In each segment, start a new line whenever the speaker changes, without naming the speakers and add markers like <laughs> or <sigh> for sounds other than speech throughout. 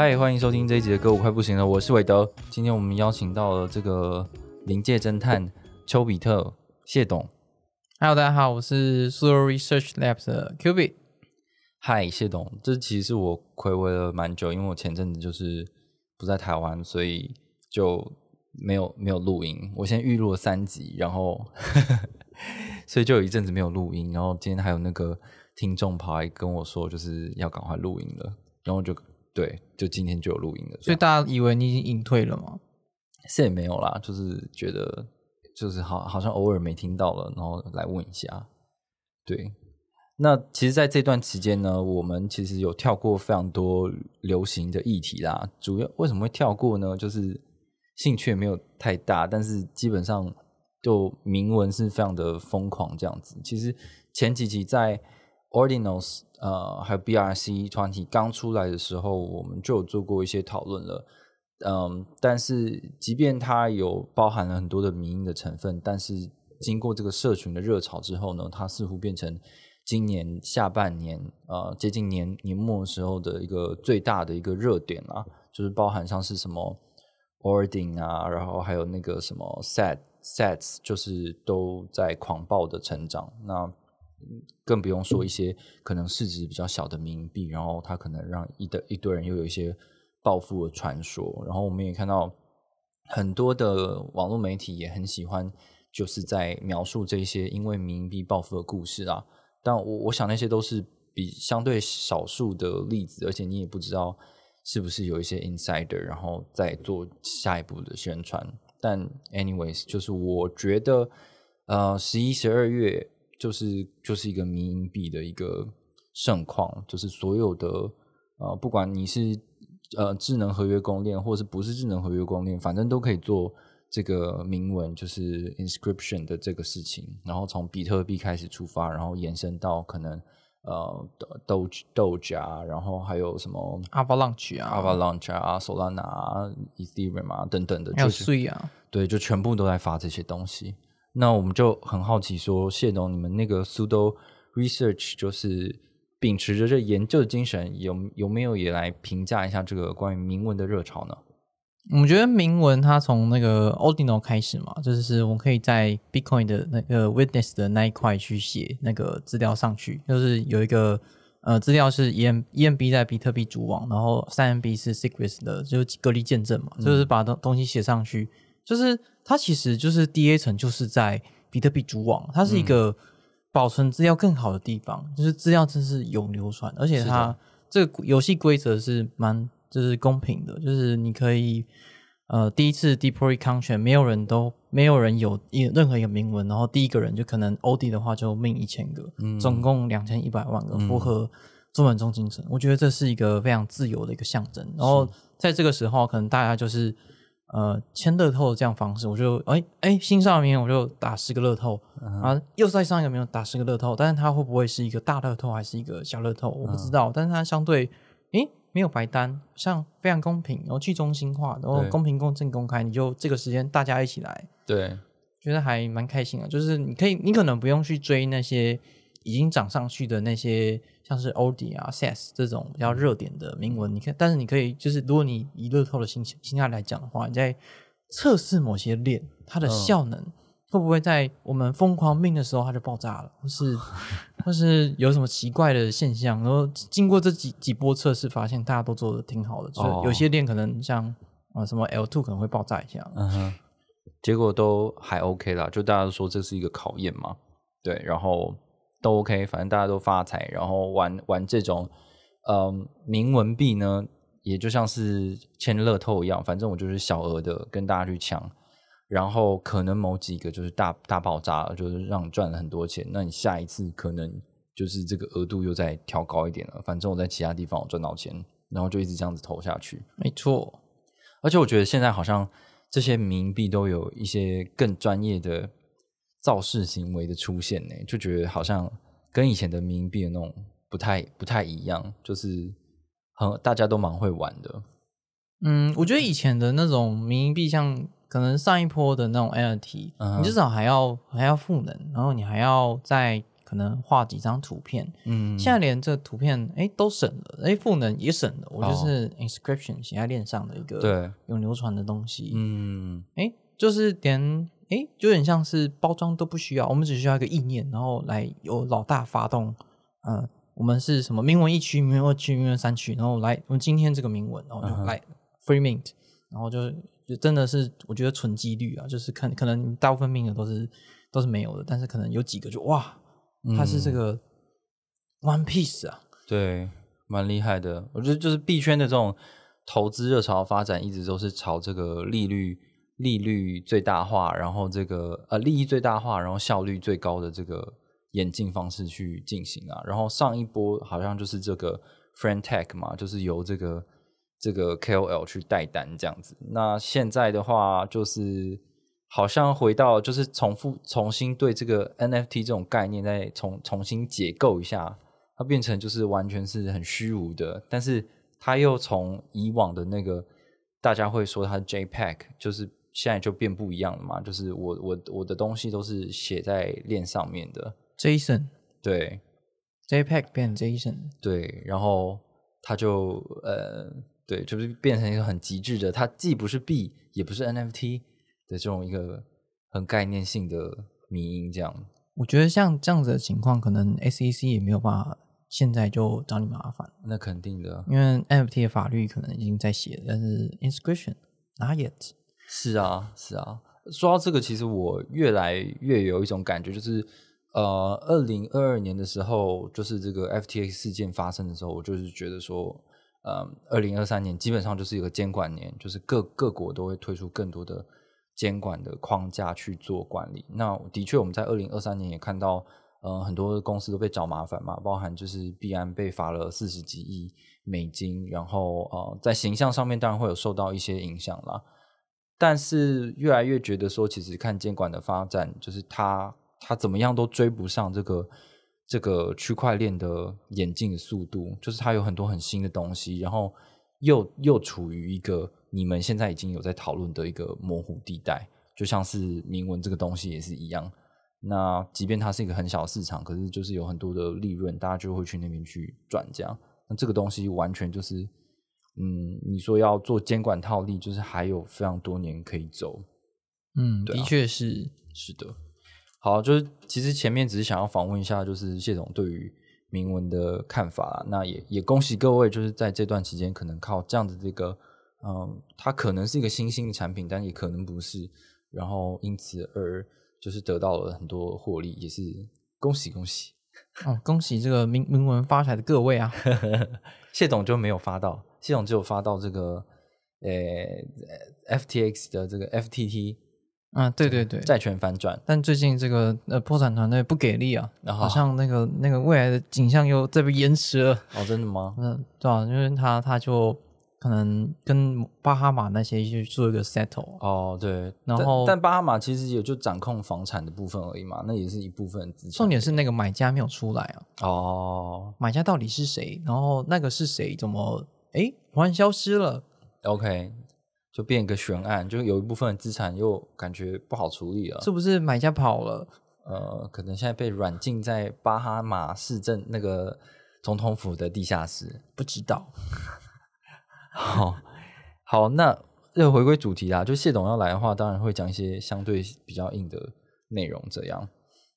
嗨，欢迎收听这一集的歌，舞快不行了，我是韦德。今天我们邀请到了这个临界侦探丘比特谢董。
Hello，大家好，我是 Suro Research Labs 的 Q B。
嗨，谢董，这其实是我暌违了蛮久，因为我前阵子就是不在台湾，所以就没有没有录音。我先预录了三集，然后 <laughs> 所以就有一阵子没有录音。然后今天还有那个听众跑来跟我说，就是要赶快录音了，然后就对，就今天就有录音了。
所以大家以为你已经隐退了吗？
是也没有啦，就是觉得就是好好像偶尔没听到了，然后来问一下。对，那其实，在这段期间呢，我们其实有跳过非常多流行的议题啦。主要为什么会跳过呢？就是兴趣也没有太大，但是基本上就铭文是非常的疯狂这样子。其实前几集在 Ordinals 呃还有 BRC 团体刚出来的时候，我们就有做过一些讨论了。嗯，但是即便它有包含了很多的民音的成分，但是经过这个社群的热潮之后呢，它似乎变成今年下半年呃接近年年末时候的一个最大的一个热点啊，就是包含像是什么 Ordin 啊，然后还有那个什么 Set Sets，就是都在狂暴的成长。那更不用说一些可能市值比较小的冥币，然后它可能让一的一堆人又有一些暴富的传说。然后我们也看到很多的网络媒体也很喜欢，就是在描述这些因为冥币暴富的故事啊。但我我想那些都是比相对少数的例子，而且你也不知道是不是有一些 insider，然后再做下一步的宣传。但 anyways，就是我觉得，呃，十一、十二月就是就是一个民营币的一个盛况，就是所有的呃，不管你是呃智能合约供链，或是不是智能合约供链，反正都可以做这个铭文，就是 inscription 的这个事情。然后从比特币开始出发，然后延伸到可能呃 Doge Doge 啊，然后还有什么
Avalanche 啊
Avalanche 啊、Solana 啊、Ethereum 啊等等的，
还有
就是
税啊，
对，就全部都在发这些东西。那我们就很好奇说，谢董，你们那个 Sudo Research 就是秉持着这研究的精神，有有没有也来评价一下这个关于铭文的热潮呢？
我们觉得铭文它从那个 Ordinal 开始嘛，就是我们可以在 Bitcoin 的那个 Witness 的那一块去写那个资料上去，就是有一个呃资料是 EM EMB 在比特币主网，然后三 MB 是 Secrets 的，就是隔离见证嘛，就是把东东西写上去，就是它其实就是 DA 层就是在比特币主网，它是一个保存资料更好的地方，就是资料真是永流传，而且它这个游戏规则是蛮就是公平的，就是你可以呃第一次 deploy content 没有人都没有人有一任何一个铭文，然后第一个人就可能 OD 的话就命一千个，总共两千一百万个，符合中文中精神。我觉得这是一个非常自由的一个象征。然后在这个时候，可能大家就是呃签乐透的这样方式，我就哎哎新上名我就打十个乐透，然后又再上一个名打十个乐透，但是它会不会是一个大乐透还是一个小乐透，我不知道。但是它相对哎没有白单，像非常公平，然后去中心化，然后公平、公正、公开，你就这个时间大家一起来，
对，
觉得还蛮开心的。就是你可以，你可能不用去追那些已经涨上去的那些，像是 OD 啊、SAS 这种比较热点的铭文，你看，但是你可以，就是如果你以乐透的心情心态来讲的话，你在测试某些链它的效能。会不会在我们疯狂命的时候它就爆炸了，或是 <laughs> 或是有什么奇怪的现象？然后经过这几几波测试，发现大家都做的挺好的，就是
哦
有些链可能像啊、呃什么 L two 可能会爆炸一下，
嗯哼，结果都还 OK 啦，就大家都说这是一个考验嘛，对，然后都 OK，反正大家都发财，然后玩玩这种嗯铭文币呢，也就像是签乐透一样，反正我就是小额的跟大家去抢，然后可能某几个就是大大爆炸了，就是让你赚了很多钱，那你下一次可能就是这个额度又再调高一点了，反正我在其他地方我赚到钱，然后就一直这样子投下去。
没错，
而且我觉得现在好像这些民营币都有一些更专业的造势行为的出现呢，就觉得好像跟以前的民营币的那种不太不太一样，就是很大家都蛮会玩的。
嗯，我觉得以前的那种民营币，像可能上一波的那种 NFT，、
嗯
你至少还要还要赋能，然后你还要再可能画几张图片。
嗯，
现在连这图片哎都省了，哎赋能也省了，我就
哦
是 inscription 写在链上的一个
对，
有流传的东西。
嗯，
哎，就是连哎，就有点像是包装都不需要，我们只需要一个意念，然后来由老大发动，呃，我们是什么铭文一区、铭文二区、铭文三区，然后来我们今天这个铭文，然后就来 free mint，然后就就真的是我觉得纯几率啊，就是可可能大部分命的都是都是没有的，但是可能有几个就哇，它是这
嗯
个 one piece 啊，
对，蛮厉害的。我觉得就是币圈的这种投资热潮发展，一直都是朝这个利率利率最大化，然后这个呃利益最大化，然后效率最高的这个演进方式去进行啊。然后上一波好像就是这个 Friend Tech 嘛，就是由这个这个 KOL 去带单这样子。那现在的话，就是好像回到就是重复重新对这个 NFT 这种概念再重重新解构一下。它变成就是完全是很虚无的，但是它又从以往的那个大家会说它 JPEG，就是现在就变不一样了嘛，就是我我我的东西都是写在链上面的
，Jason
对
JPEG 变 Jason，
对，然后它就呃对，就是变成一个很极致的，它既不是币也不是 NFT 的这种一个很概念性的迷音这样，
我觉得像这样子的情况，可能 SEC 也没有办法现在就找你麻烦。
那肯定的，
因为 NFT 的法律可能已经在写了，但是 inscription not yet。
是啊，是啊。说到这个，其实我越来越有一种感觉，就是呃，二零二二年的时候，就是这个 FTX 事件发生的时候，我就是觉得说，呃，二零二三年基本上就是一个监管年，就是各各国都会推出更多的监管的框架去做管理。那的确，我们在二零二三年也看到，呃，很多公司都被找麻烦嘛，包含就是币安被罚了四十几亿美金，然后呃，在形象上面当然会有受到一些影响啦。但是越来越觉得说，其实看监管的发展，就是它它怎么样都追不上这个这个区块链的演进的速度，就是它有很多很新的东西，然后又又处于一个你们现在已经有在讨论的一个模糊地带，就像是铭文这个东西也是一样。那即便它是一个很小的市场，可是就是有很多的利润，大家就会去那边去转这样。那这个东西完全就是，嗯，你说要做监管套利，就是还有非常多年可以走。
嗯，
啊
的确是。
是的，好，就是其实前面只是想要访问一下，就是谢总对于铭文的看法啦。那也也恭喜各位，就是在这段期间，可能靠这样的这个，嗯，它可能是一个新兴的产品，但也可能不是，然后因此而就是得到了很多获利，也是恭喜恭喜。
哦，恭喜这个铭铭文发财的各位啊！<laughs>
谢总就没有发到，谢总只有发到这个呃 FTX 的这个 FTT
啊，对对对。
债权反转，
但最近这个呃破产团队不给力啊，好像那个那个未来的景象又在被延迟了。
哦，真的吗？
嗯，对啊，因为他他就可能跟巴哈马那些去做一个 settle。
哦，对，
然后
但巴哈马其实也就掌控房产的部分而已嘛，那也是一部分资产。
重点是那个买家没有出来啊，
哦
买家到底是谁？然后那个是谁？怎么诶突然消失了
？，OK，就变一个悬案，就有一部分资产又感觉不好处理了。
是不是买家跑了？
呃，可能现在被软禁在巴哈马市政那个总统府的地下室。
不知道。<laughs>
好，好，那又回归主题啦，就谢董要来的话，当然会讲一些相对比较硬的内容，这样。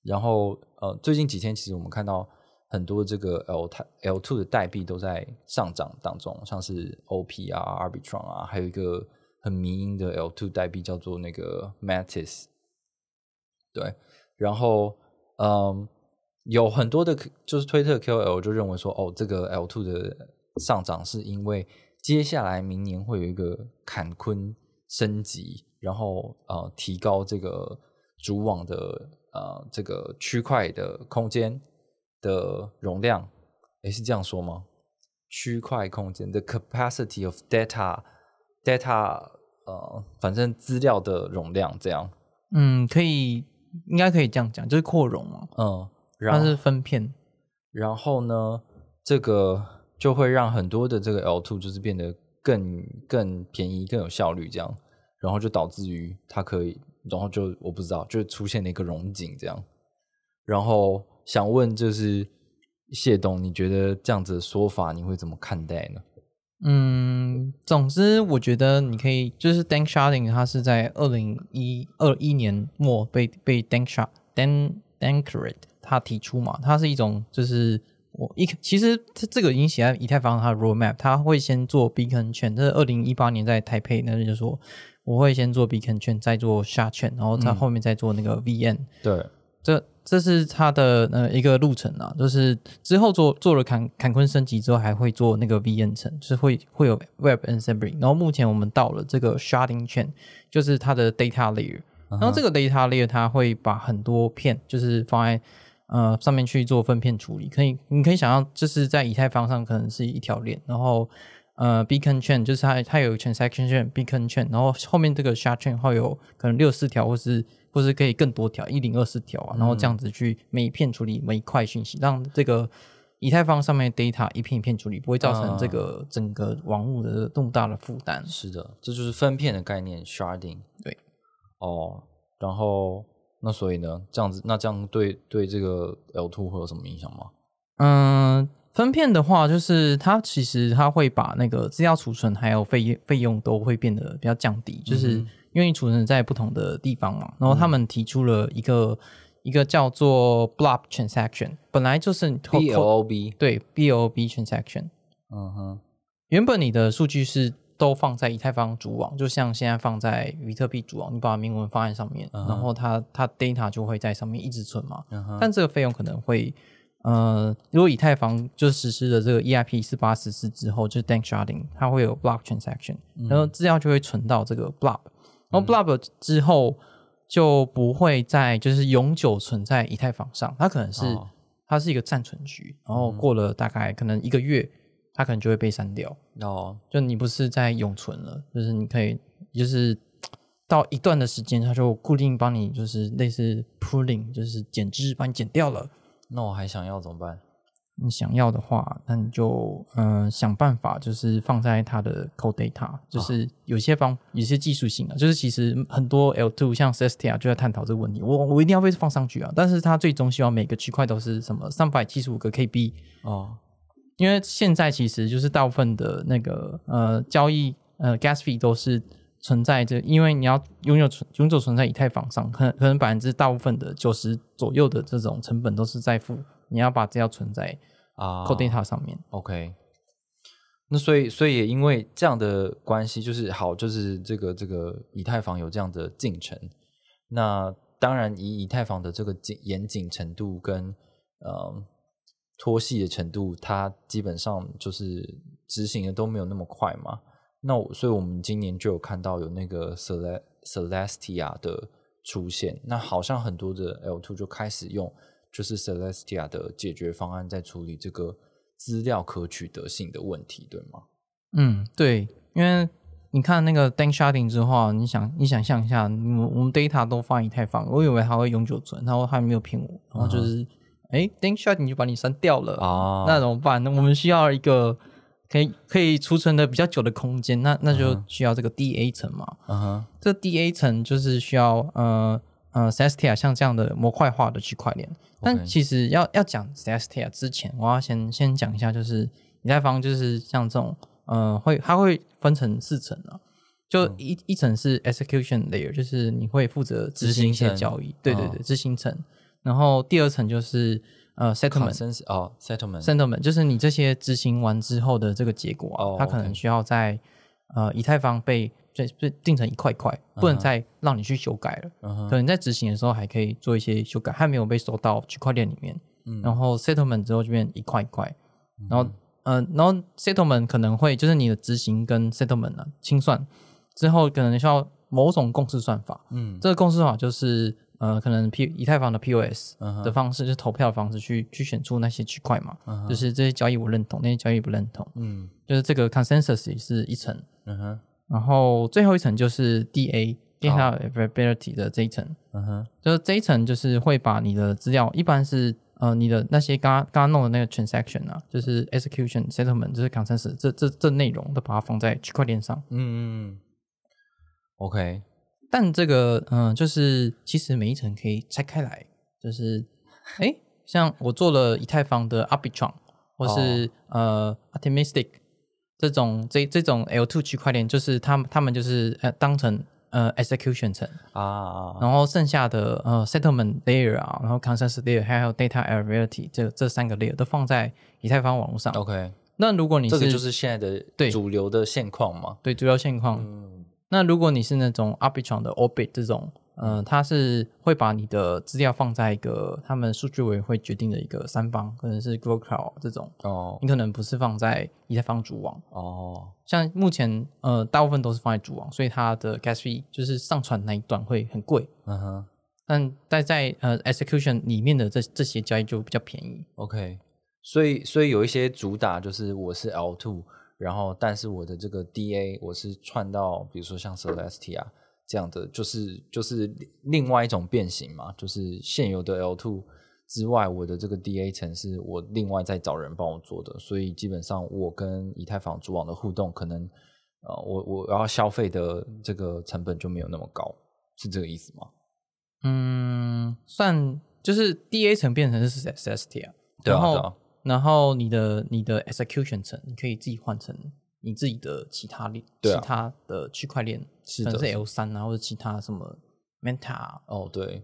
然后呃，最近几天其实我们看到很多这个 L 泰 L two 的代币都在上涨当中，像是 OP 啊、Arbitron 啊，还有一个很迷因的 L two 代币叫做那个 Matis。对，然后嗯，有很多的就是推特 KOL 就认为说，哦，这个 L two 的上涨是因为接下来明年会有一个坎昆升级，然后呃提高这个主网的呃这个区块的空间的容量，诶，是这样说吗？区块空间的 capacity of data data 呃，反正资料的容量这样。
嗯，可以，应该可以这样讲，就是扩容嘛，
嗯，然后
它是分片。
然后呢，这个就会让很多的这个 L2 就是变得更更便宜、更有效率这样，然后就导致于它可以，然后就我不知道，就出现了一个融景这样。然后想问就是谢董，你觉得这样子的说法你会怎么看待呢？
嗯，总之我觉得你可以，就是 Dank Sharding，它是在二零一二一年末被被 Dank Shard Dan Dankred 他提出嘛，它是一种就是我一其实这这个已经写在以太坊它的 roadmap，他会先做 Beacon 券，这是二零一八年在台北那就说我会先做 Beacon 券，再做 Shard 券，然后在后面再做那个 VN，、
对，
这这是它的呃一个路程啊，就是之后做做了坎坎昆升级之后，还会做那个 VN 层，就是会会有 Web Assembly。然后目前我们到了这个 Sharding Chain，就是它的 Data Layer。然后这个 Data Layer 它会把很多片，就是放在呃上面去做分片处理。可以，你可以想象，就是在以太坊上可能是一条链，然后呃 Beacon Chain 就是它它有 Transaction Chain、Beacon Chain，然后后面这个 Shard Chain 会有可能六四条，或是或是可以更多条，一零二四条啊，然后这样子去每一片处理每一块讯息，让这个以太坊上面的 data 一片一片处理，不会造成这个整个网络的这么大的负担。
是的，这就是分片的概念，sharding。
对，
哦，然后那所以呢，这样子，那这样对对这个 L two 会有什么影响吗？
嗯，分片的话，就是它其实它会把那个资料储存还有费费用都会变得比较降低，就是因为你储存在不同的地方嘛。然后他们提出了一个、一个叫做 blob transaction，本来就是
B L O B，
对 B O B transaction，
嗯哼，
原本你的数据是都放在以太坊主网，就像现在放在比特币主网，你把铭文放在上面，然后它它 data 就会在上面一直存嘛。但这个费用可能会，呃，如果以太坊就实施了这个 EIP 四八十四之后，就是 Dank Sharding，它会有 block transaction，然后资料就会存到这个 blob，然后 blob 之后就不会再就是永久存在以太坊上，它可能是、
哦
它是一个暂存区，然后过了大概可能一个月，它可能就会被删掉。
哦，
就你不是在永存了，就是你可以就是到一段的时间，它就固定帮你就是类似 pulling，就是减脂帮你减掉了。
那我还想要怎么办？
你想要的话，那你就嗯、呃想办法，就是放在它的 code data，就是有些方有些技术性啊，就是其实很多 L two 像 Celestia 就在探讨这个问题。我我一定要被放上去啊，但是它最终希望每个区块都是什么三百七十五个 KB，
哦，
因为现在其实就是大部分的那个呃交易呃 gas fee 都是存在着，因为你要拥有存永久存在以太坊上，可能可能百分之大部分的九十左右的这种成本都是在付，你要把资料存在
啊
code data 上面。
OK，那所以所以也因为这样的关系，就是好，就是这个这个以太坊有这样的进程。那当然，以以太坊的这个紧严谨程度跟呃拖细的程度，它基本上就是执行的都没有那么快嘛。那我所以我们今年就有看到有那个 Cele Celestia 的出现，那好像很多的 L two 就开始用就是 Celestia 的解决方案在处理这个资料可取得性的问题，对吗？
嗯，对，因为你看那个 Dank Sharding 之后啊，你想你想象一下，我们我们 data 都放以太坊，我以为它会永久存，然后它没有骗我，然后就是哎、Dank Sharding 就把你删掉了
啊
那怎么办？那我们需要一个可以可以储存的比较久的空间，那那就需要这个 DA 层嘛。
嗯哼，
这 DA 层就是需要呃呃 Celestia 像这样的模块化的区块链。但其实要要讲 Celestia 之前，我要先先讲一下，就是以太坊就是像这种呃会它会分成四层啊。就
嗯。
一、一层是 execution layer，就是你会负责执行一些交易，对对
哦。
对，执行层。然后第二层就是呃 settlement，
哦，settlement。
settlement 就是你这些执行完之后的这个结果啊，
哦
它可能需要在呃以太坊被被被定成一块块，不能再让你去修改了。
嗯
可能在执行的时候还可以做一些修改，还没有被收到区块链里面。
嗯
然后 settlement 之后就变一块一块，然后呃，然后 settlement 可能会就是你的执行跟 settlement 啊清算之后，可能需要某种共识算法。
嗯
这个共识法就是呃，可能 P 以太坊的 POS
嗯哼
的方式，就是投票的方式去去选出那些区块嘛，
嗯
就是这些交易我认同，那些交易不认同，
嗯
就是这个 consensus 也是一层，
嗯哼
然后最后一层就是 DA data availability 的这一层，
嗯哼。
就是这一层就是会把你的资料，一般是呃你的那些刚刚刚刚弄的那个 transaction 啊，就是 execution settlement，就是 consensus 这这这内容都把它放在区块链上。
嗯嗯嗯，OK，
但这个嗯、呃就是其实每一层可以拆开来，就是 <laughs> 哎，像我做了以太坊的 Arbitrum 或是、呃 Optimistic 这种这这种 L2 区块链，就是他们他们就是呃当成呃 execution 层。
啊，
然后剩下的呃 settlement layer 啊，然后 consensus layer 还有 data availability 这这三个 layer 都放在以太坊网络上。
OK，
那如果你
这个就是现在的
对
主流的现况嘛。
对主流现况，
嗯
那如果你是那种 Arbitrum 的 Orbit 这种，呃，它是会把你的资料放在一个他们数据委员会决定的一个三方，可能是 Google Cloud 这种，
哦
你可能不是放在以太坊主网。
哦
像目前呃大部分都是放在主网，所以它的 gas fee 就是上传那一段会很贵。
嗯哼
但在在呃 execution 里面的这这些交易就比较便宜。
，OK，所以所以有一些主打就是我是 L two，然后但是我的这个 DA 我是串到比如说像 Celestia 这样的，就是就是另外一种变形嘛，就是现有的 L two 之外，我的这个 DA 层是我另外再找人帮我做的，所以基本上我跟以太坊主网的互动，可能呃我我要消费的这个成本就没有那么高，是这个意思吗？
嗯，算就是 DA 层变成是 SST 啊，然后、然后你的你的 execution 层，你可以自己换成你自己的其他链、
对啊
其他的区块链，
是的
可能是 L 三啊，或者其他什么 Meta 啊。
哦，对，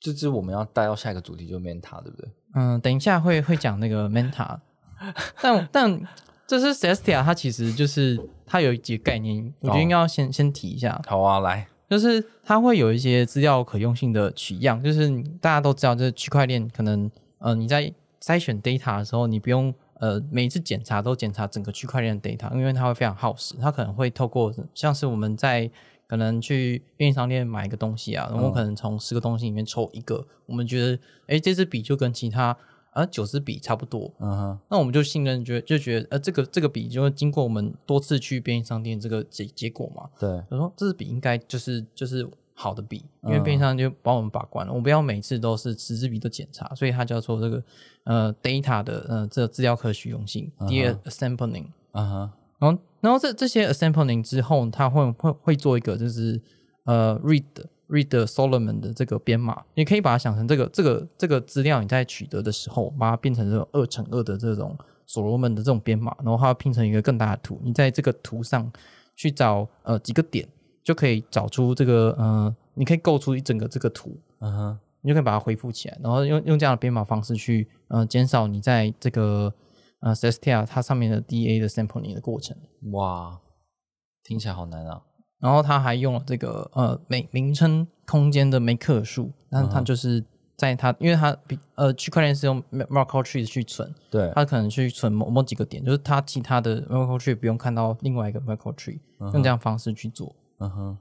这是我们要带到下一个主题，就是 Meta，对不对？
嗯，等一下会会讲那个 Meta，<laughs> 但但这是 Celestia，它其实就是它有几个概念，我觉得应该要先、先提一下。
好啊，来，
就是它会有一些资料可用性的取样，就是大家都知道，就是区块链可能呃你在筛选 data 的时候，你不用呃每一次检查都检查整个区块链的 data，因为它会非常耗时，它可能会透过像是我们在可能去便利商店买一个东西啊，然后可能从十个东西里面抽一个，我们觉得诶这支笔就跟其他啊九支笔差不多，
嗯哼，
那我们就信任，觉得就觉得呃这个这个笔就会经过我们多次去便利商店这个结结果嘛，
对，
我说这支笔应该就是就是好的笔，因为便利商店就帮我们把关了，我不要每次都是十支笔都检查，所以它叫做这个呃 data 的呃这个资料可许用性 data assembling。
嗯哼，
然后然后这这些 assembling 之后，它会会会做一个就是呃 read read Solomon 的这个编码，你可以把它想成这个这个这个资料你在取得的时候，把它变成这种二乘二的这种所罗门的这种编码，然后它拼成一个更大的图，你在这个图上去找呃几个点，就可以找出这个呃，你可以构出一整个这个图，
嗯哼，
你就可以把它恢复起来，然后用用这样的编码方式去呃减少你在这个呃 Celestia 它上面的 DA 的 sampling 的过程。
哇，听起来好难啊。
然后他还用了这个呃名名称空间的梅克数，那它就是在它，因为它比呃区块链是用 Merkle tree 去存，
对，
它可能去存某某几个点，就是它其他的 Merkle tree 不用看到另外一个 Merkle tree，、用这样方式去做。
嗯哼，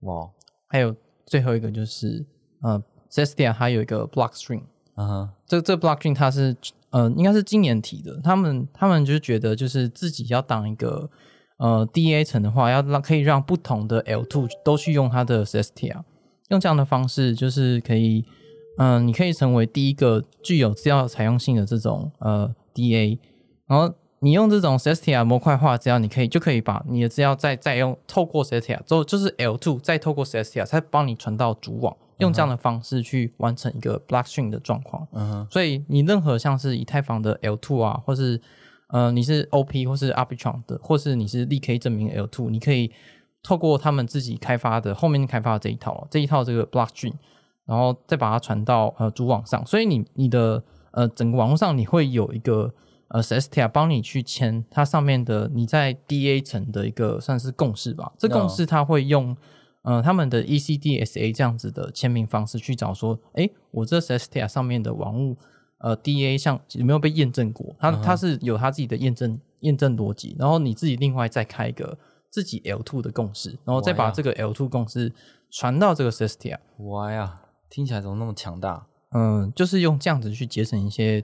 哇，
还有最后一个就是呃 Celestia 它有一个 block string，
嗯哼，
这这 blockchain 它是呃应该是今年提的，他们他们就觉得就是自己要当一个呃 DA 层的话，要让可以让不同的 L2 都去用它的 Celestia，用这样的方式就是可以嗯、呃你可以成为第一个具有资料采用性的这种呃 DA，然后。你用这种 Celestia 模块化资料，你可以就可以把你的资料再再用透过 Celestia 之后，就是 L2 再透过 Celestia 再帮你传到主网，用这样的方式去完成一个 blockchain 的状况。
嗯哼，
所以你任何像是以太坊的 L2 啊，或是呃你是 OP 或是 Arbitrum 的，或是你是力 K 证明 L2，你可以透过他们自己开发的后面开发的这一套这一套这个 blockchain，然后再把它传到呃主网上，所以你你的呃整个网络上你会有一个呃 Celestia 帮你去签它上面的你在 DA 层的一个算是共识吧，这共识它会用。呃，他们的 E ECDSA 这样子的签名方式去找说，诶，我这 Celestia 上面的网物呃 DA 像有没有被验证过？它它是有它自己的验证验证逻辑，然后你自己另外再开一个自己 L2 的共识，然后再把这个 L2 共识传到这个 Celestia。
哇呀，听起来怎么那么强大？
嗯，就是用这样子去节省一些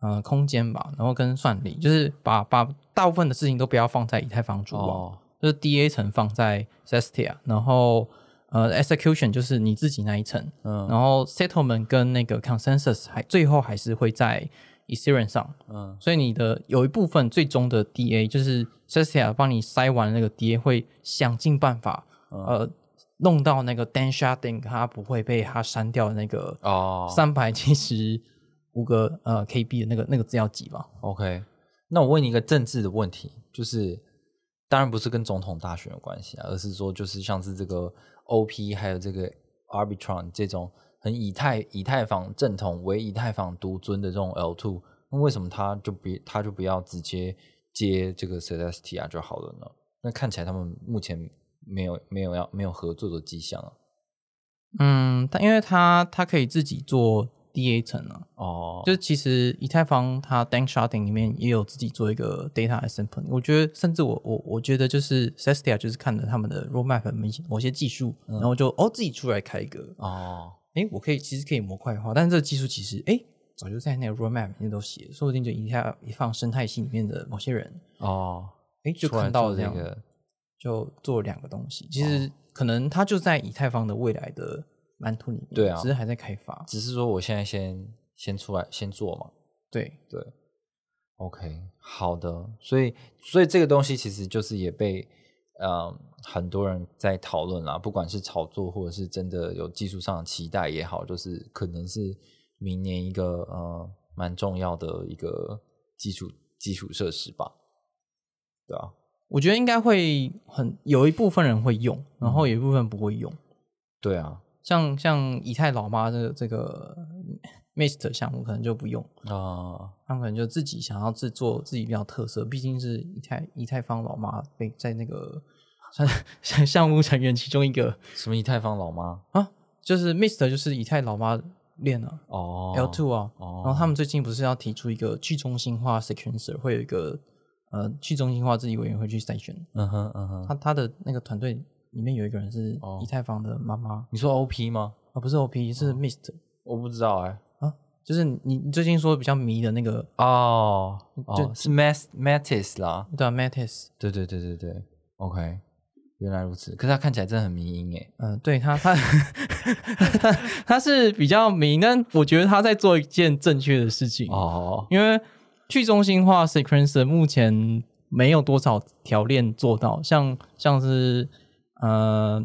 呃空间吧，然后跟算力，就是把把大部分的事情都不要放在以太坊主网，
哦，
就是 DA 层放在 Celestia，然后呃 execution 就是你自己那一层，
嗯
然后 settlement 跟那个 consensus 还最后还是会在 Ethereum 上，
嗯。
所以你的有一部分最终的 DA 就是 Celestia 帮你塞完那个 DA 会想尽办法、
嗯
呃弄到那个 Dan Sharding 它不会被它删掉的那个
哦。
三百七十五个呃 KB 的那个那个资料集吧。
，OK。那我问你一个政治的问题，就是当然不是跟总统大选有关系啊，而是说就是像是这个 OP 还有这个 Arbitron 这种很以太以太坊正统为以太坊独尊的这种 L two，那为什么他就不他就不要直接接这个 Celestia 就好了呢？那看起来他们目前没有没有要没有合作的迹象啊。
嗯，它因为他他可以自己做 DA 层啊，
哦，
就是其实以太坊它 Dank Sharding 里面也有自己做一个 data assembly。我觉得甚至我我我觉得就是 Celestia 就是看了他们的 roadmap 某些某些技术，然后就哦自己出来开一个，
哦，
诶，我可以其实可以模块化，但是这个技术其实诶早就在那个 roadmap 里面都写了，说不定就一下一放生态系里面的某些人
哦，
诶就看到了这样，就做了两个东西。其实可能它就在以太坊的未来的蓝图里面，
对啊。
只是还在开发。
只是说我现在先先出来先做嘛。
对，
对，OK，好的，所以所以这个东西其实就是也被呃很多人在讨论啦，不管是炒作或者是真的有技术上的期待也好，就是可能是明年一个呃蛮重要的一个基础基础设施吧，对啊，
我觉得应该会很有一部分人会用，然后有一部分不会用。
对啊，
像像以太老妈这个这个 Mist 项目可能就不用，
啊、
他们可能就自己想要制作自己比较特色，毕竟是以太以太坊老妈被在那个项项目成员其中一个
什么以太坊老妈
啊，就是 Mist 就是以太老妈链啊。
哦
L two 啊，
哦
然后他们最近不是要提出一个去中心化 sequencer，会有一个呃去中心化治理委员会去筛选。
嗯哼嗯哼，
他他的那个团队里面有一个人是
哦。
以太坊的妈妈，
你说 OP 吗？
啊不是 OP 是 Mist
我不知道哎、
啊，就是你你最近说比较迷的那个
哦，
就
哦是 Mat Matis 啦，
对啊 Matis，
对对对对对，OK，原来如此。可是他看起来真的很迷因哎。
嗯、对他他他他是比较迷，但我觉得他在做一件正确的事情，
哦，
因为去中心化 sequencer 目前没有多少条链做到，像像是呃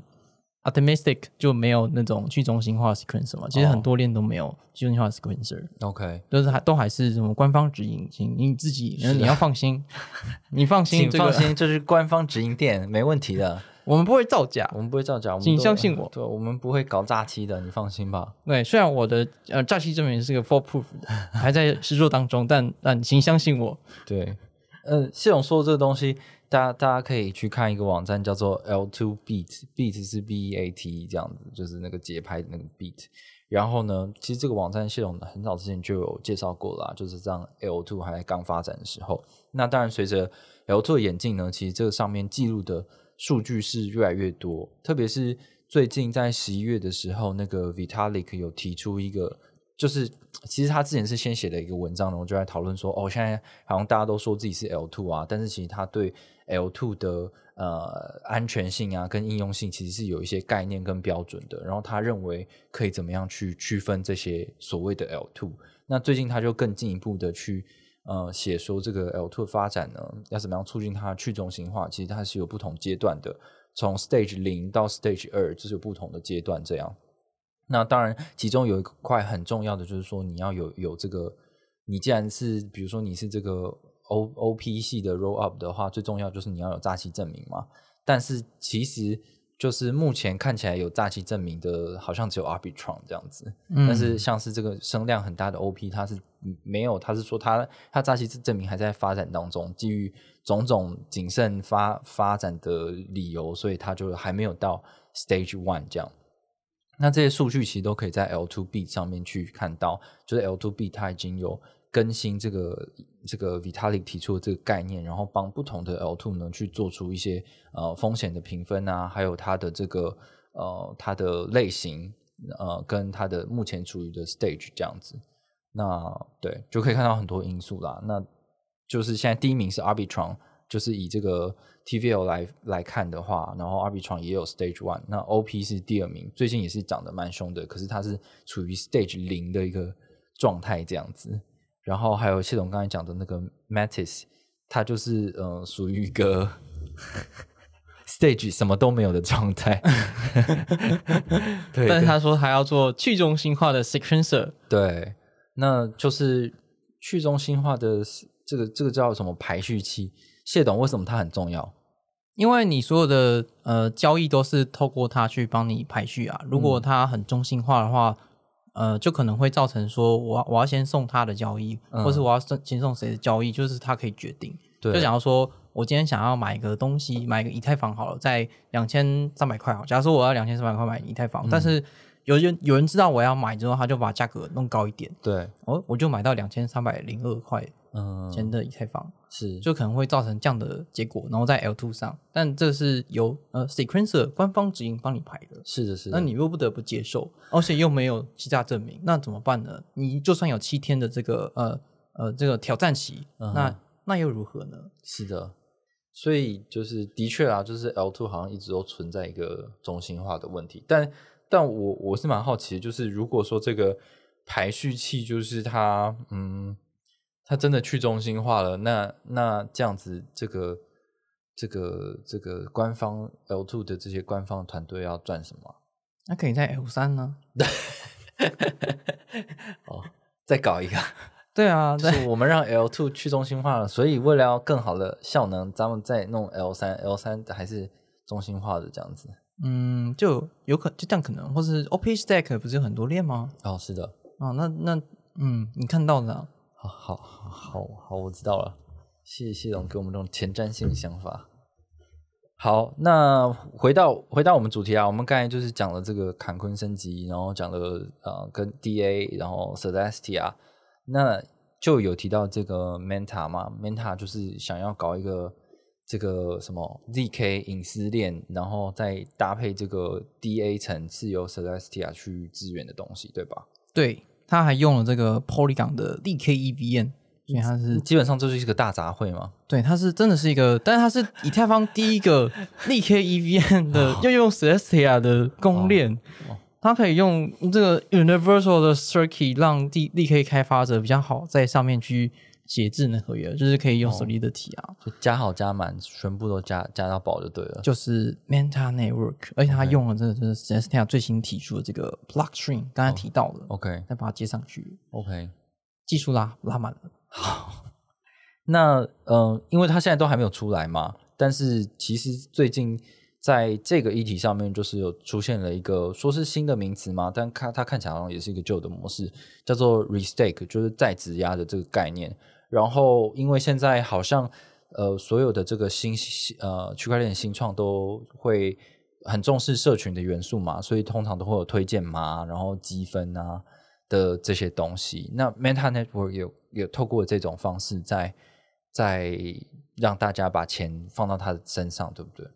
Optimistic 就没有那种去中心化 sequencer 嘛，其实
哦
很多链都没有去中心化
sequencer，OK，
就是还都还是什么官方直营，请你自己你要放心，<laughs> 你放心，这个。
请放心，这是官方直营店，没问题的，
我们不会造假。
我。们不会造假，我们
请相信我。
对，我们不会搞诈欺的，你放心吧。
对，虽然我的呃诈欺证明是个 for proof 的，还在试做当中，但但请相信我。
对，呃，系统说的这个东西，大家大家可以去看一个网站，叫做 L2 Beat，Beat 是 B E A T 这样子，就是那个节拍的那个 Beat。然后呢，其实这个网站系统很早之前就有介绍过啦，就是这样 L2 还在刚发展的时候。那当然，随着 L2 的演进呢，其实这个上面记录的数据是越来越多，特别是最近在十一月的时候，那个 Vitalik 有提出一个就是其实他之前是先写了一个文章，然后就在讨论说，哦，现在好像大家都说自己是 L two 啊，但是其实他对 L two 的呃安全性啊跟应用性其实是有一些概念跟标准的。然后他认为可以怎么样去区分这些所谓的 L two。那最近他就更进一步的去呃写说，这个 L two 的发展呢，要怎么样促进它去中心化？其实它是有不同阶段的，从 Stage 零到 Stage 二，这是有不同的阶段这样。那当然，其中有一块很重要的就是说，你要有有这个，你既然是比如说你是这个 O O P 系的 roll up 的话，最重要就是你要有诈欺证明嘛。但是其实就是目前看起来有诈欺证明的，好像只有 Arbitron 这样子。但是像是这个声量很大的 OP，它是没有，它是说它它诈欺证明还在发展当中，基于种种谨慎发发展的理由，所以它就还没有到 Stage One 这样。那这些数据其实都可以在 L2B 上面去看到，就是 L2B 它已经有更新这个这个 Vitalik 提出的这个概念，然后帮不同的 L2 呢去做出一些呃风险的评分啊，还有它的这个呃它的类型，呃跟它的目前处于的 stage 这样子。那对就可以看到很多因素啦。那就是现在第一名是 Arbitron，就是以这个 TVL 来来看的话，然后 Arbitron 也有 Stage One，那 OP 是第二名，最近也是涨得蛮凶的，可是它是处于 Stage 零的一个状态这样子。然后还有谢总刚才讲的那个 Matis，它就是呃属于一个 <laughs> Stage 什么都没有的状态。<laughs> 对，
但是他说还要做去中心化的 sequencer，
对，那就是去中心化的这个这个叫什么排序器？谢董为什么它很重要？
因为你所有的呃交易都是透过它去帮你排序啊。如果它很中心化的话，呃，就可能会造成说我我要先送他的交易，或是我要先送谁的交易，就是他可以决定。
对
就假如说我今天想要买一个东西，买一个以太坊好了，在两千三百块好，假如说我要两千三百块买以太坊，但是有人有人知道我要买之后，他就把价格弄高一点，
对，
我我就买到两千三百零二块
嗯，
钱的以太坊，
是。
就可能会造成这样的结果，然后在 L two 上，但这是由呃 sequencer 官方指引帮你排的，
是的，是的，
那你又不得不接受，而且又没有欺诈证明，那怎么办呢？你就算有七天的这个呃呃这个挑战期，
嗯
那那又如何呢？
是的，所以就是的确啊，就是 L two 好像一直都存在一个中心化的问题，但但我我是蛮好奇的，就是如果说这个排序器就是它，嗯，它真的去中心化了，那那这样子这个这个这个官方 L two 的这些官方团队要赚什么啊？
那可以在 L 三呢？<laughs>
哦，再搞一个。<laughs>
对啊，对
是我们让 L two 去中心化了，所以为了要更好的效能，咱们再弄 L 三，L 三还是中心化的这样子。
嗯，就有可就这样可能，或是 OP Stack 不是有很多链吗？
哦，是的，
哦，那那嗯，你看到的啊、
好好好好，我知道了，谢谢谢总给我们这种前瞻性的想法。好，那回到回到我们主题啊，我们刚才就是讲了这个坎昆升级，然后讲了呃跟 DA，然后 Celestia，那就有提到这个 Meta 嘛，Meta 就是想要搞一个这个什么 ZK 隐私链，然后再搭配这个 DA 层是由 Celestia 去支援的东西，对吧？
对，他还用了这个 Polygon 的 DK EVM，所以它是
基本上这就是一个大杂烩嘛。
对，它是真的是一个，但是它是以太坊第一个 DK EVM 的，要用 Celestia 的公链，它可以用这个 Universal 的 Circuit 让 D DK 开发者比较好在上面去写智能合约，就是可以用 Solidity 啊，
就加好加满，全部都加加到饱就对了。
就是 Manta Network，而且它用了这个就是 Celestia 最新提出的这个 Blockstream，刚才提到的
，OK。
再把它接上去
，OK，
技术拉拉满了。好。<laughs>
那呃，因为它现在都还没有出来嘛，但是其实最近在这个议题上面，就是有出现了一个说是新的名词嘛，但看它看起来好像也是一个旧的模式，叫做 restake，就是再质押的这个概念。然后因为现在好像呃所有的这个新呃区块链新创都会很重视社群的元素嘛，所以通常都会有推荐码，然后积分啊的这些东西。那 Meta Network 有有透过这种方式在在让大家把钱放到他的身上，对不对？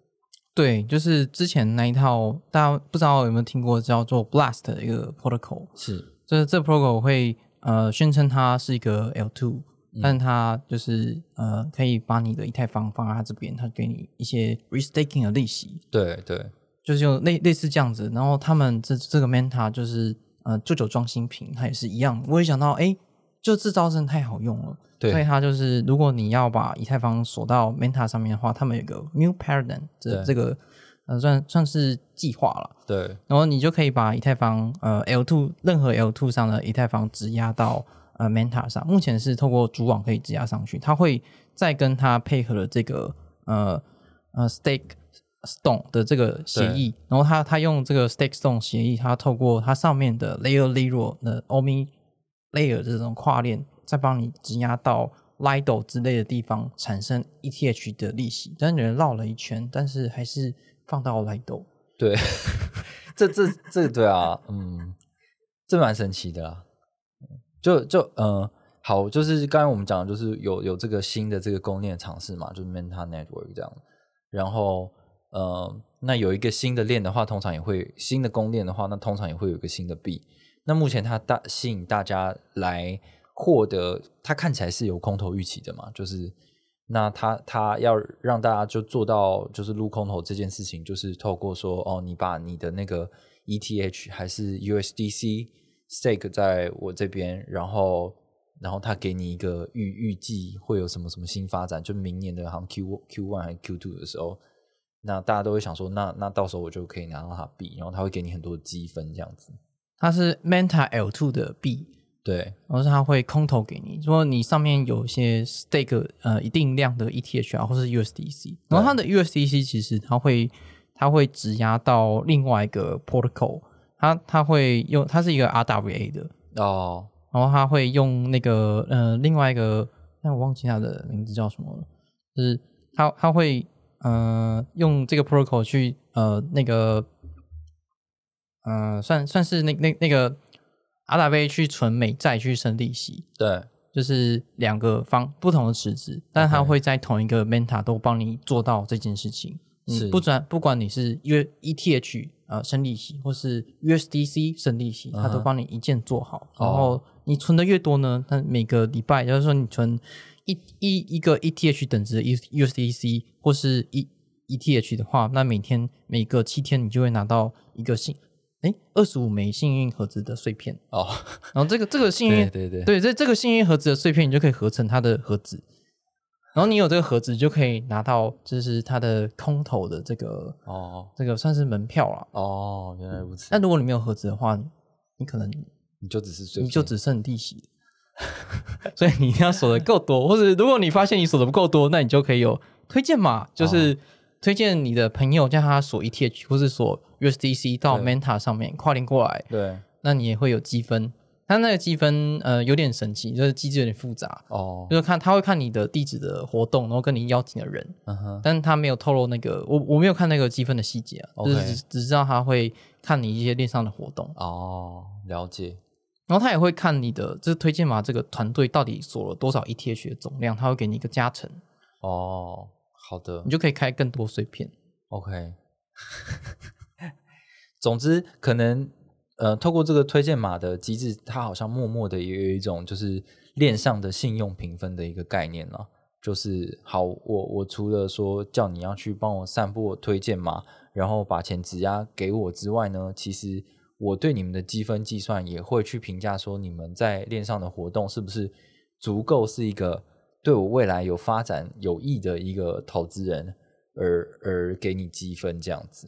对，就是之前那一套，大家不知道有没有听过叫做 Blast 的一个 protocol，
是
就是这 protocol 会呃宣称它是一个 L2，、但
嗯
它就是呃可以把你的以太坊放在它这边，它给你一些 restaking 的利息，
对对，
就是有类类似这样子。然后他们这这个 Manta 就是呃旧酒装新品，它也是一样。我也想到，哎，就这招真的太好用了。
对
所以它就是如果你要把以太坊锁到 Manta 上面的话，他们有个 New Paradigm 这这个呃算算是计划了。
对
然后你就可以把以太坊呃 L two 任何 L two 上的以太坊质押到呃 Manta 上，目前是透过主网可以质押上去，它会再跟它配合了这个呃呃 Stake Stone 的这个协议，然后它它用这个 Stake Stone 协议，它透过它上面的 Layer Zero 的 Omi Layer 这种跨链，再帮你质押到 Lido 之类的地方产生 ETH 的利息，但是人绕了一圈，但是还是放到 Lido。
对，<laughs> 这这这对啊，嗯，这蛮神奇的啦。就就嗯、好，就是刚才我们讲的，就是有有这个新的这个公链尝试嘛，就是 Meta Network 这样。然后呃，那有一个新的链的话，通常也会新的公链的话，那通常也会有一个新的币。那目前它大吸引大家来获得，它看起来是有空头预期的嘛，就是那它它要让大家就做到就是撸空头这件事情，就是透过说哦，你把你的那个 ETH 还是 USDC stake 在我这边，然后然后他给你一个预预计会有什么什么新发展，就明年的好像 Q Q one 还是 Q two 的时候，那大家都会想说，那那到时候我就可以拿到它币，然后他会给你很多积分这样子。
它是 Manta L2 的币，
对，
然后是它会空投给你，如果你上面有一些 stake 呃一定量的 ETH 啊，或是 USDC，然后它的 USDC 其实它会它会质押到另外一个 protocol，它它会用它是一个 RWA 的，
哦，
然后它会用那个呃另外一个，但我忘记它的名字叫什么了，就是它它会呃用这个 protocol 去呃那个呃算算是那那那个 RWA 去存美债去生利息，
对，
就是两个方不同的池子，但它会在同一个 Menta 都帮你做到这件事情。
是。
嗯不转不管你是 U ETH 呃生利息，或是 USDC 生利息，它都帮你一键做好。
哦
然后你存的越多呢，它每个礼拜，就是说你存一一一个 ETH 等值的 USDC 或是一 ETH 的话，那每天每个七天你就会拿到一个幸哎二十五枚幸运盒子的碎片。
哦，
然后这个这个幸运
对对对，
对，这这个幸运盒子的碎片，你就可以合成它的盒子，然后你有这个盒子，就可以拿到就是它的空投的这个
哦
这个算是门票了。
哦，原来如此，
那如果你没有盒子的话，你可能
你就只是
你就只剩利息，<laughs> 所以你一定要锁的够多，或者如果你发现你锁的不够多，那你就可以有推荐码，
哦
就是推荐你的朋友叫他锁 ETH 或是锁 USDC 到 Manta 上面跨链过来，
对
那你也会有积分。它那个积分呃有点神奇，就是机制有点复杂，
哦，
就是看他会看你的地址的活动，然后跟你邀请的人，
嗯哼，
但是他没有透露那个我我没有看那个积分的细节啊，就是只只知道他会看你一些链上的活动，
哦，了解，
然后他也会看你的就是推荐码这个团队到底锁了多少 ETH 的总量，他会给你一个加成，
哦，好的。
你就可以开更多碎片。
，OK。<laughs> 总之，可能呃，透过这个推荐码的机制，它好像默默的也有一种就是链上的信用评分的一个概念了。就是好，我我除了说叫你要去帮我散布推荐码，然后把钱质押给我之外呢，其实我对你们的积分计算也会去评价说你们在链上的活动是不是足够是一个对我未来有发展有益的一个投资人，而而给你积分这样子。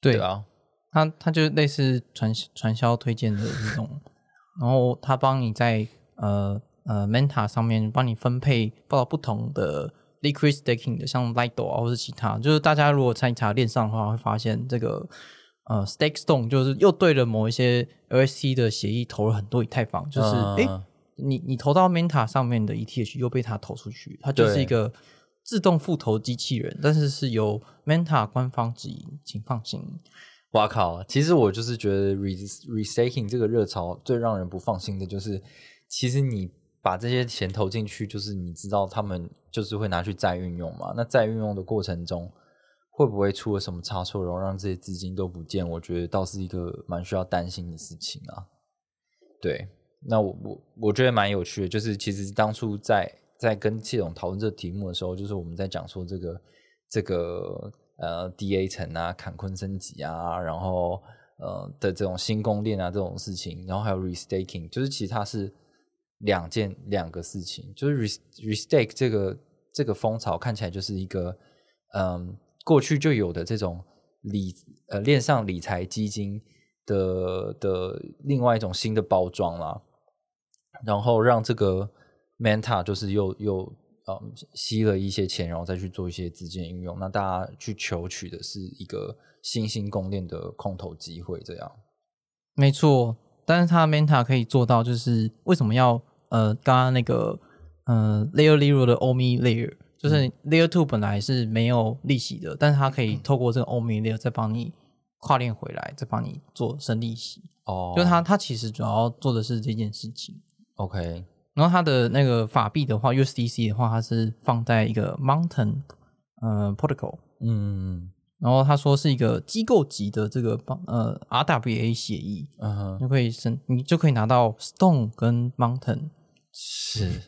对
啊，
他他就类似传传销推荐的这种，然后他帮你在呃呃 Menta 上面帮你分配到不同的 liquid staking 的，像 Lido 啊，或是其他，就是大家如果参与查链上的话，会发现这个呃 Stake Stone 就是又对了某一些 LSC 的协议投了很多以太坊，就是
嗯
诶，你你投到 Menta 上面的 ETH 又被他投出去，它就是一个自动复投机器人，但是是由 Menta 官方指引，请放心。
哇靠！其实我就是觉得 re restaking 这个热潮最让人不放心的就是，其实你把这些钱投进去，就是你知道他们就是会拿去再运用嘛。那再运用的过程中，会不会出了什么差错，然后让这些资金都不见？我觉得倒是一个蛮需要担心的事情啊。对，那我我我觉得蛮有趣的，就是其实当初在在跟谢总讨论这个题目的时候，就是我们在讲说这个这个呃 DA 层啊、坎昆升级啊，然后呃的这种新供链啊这种事情，然后还有 restaking，就是其实它是两件两个事情，就是 restake 这个这个风潮看起来就是一个嗯过去就有的这种理呃链上理财基金的的另外一种新的包装啦，然后让这个 Manta 就是又又嗯吸了一些钱，然后再去做一些资金运用，那大家去求取的是一个新兴供链的空投机会，这样。
没错，但是它 Menta 可以做到，就是为什么要呃，刚刚那个呃 Layer Zero 的 Omi Layer，就是 Layer Two 本来是没有利息的，但是它可以透过这个 Omi Layer 再帮你跨链回来，再帮你做生利息。
哦。
就是它它其实主要做的是这件事情。
OK
然后它的那个法币的话，USDC 的话，它是放在一个 Mountain 呃 Protocol，
嗯嗯
然后他说是一个机构级的这个帮呃 RWA 协议，
嗯哼，
就可以申你就可以拿到 Stone 跟 Mountain。
是。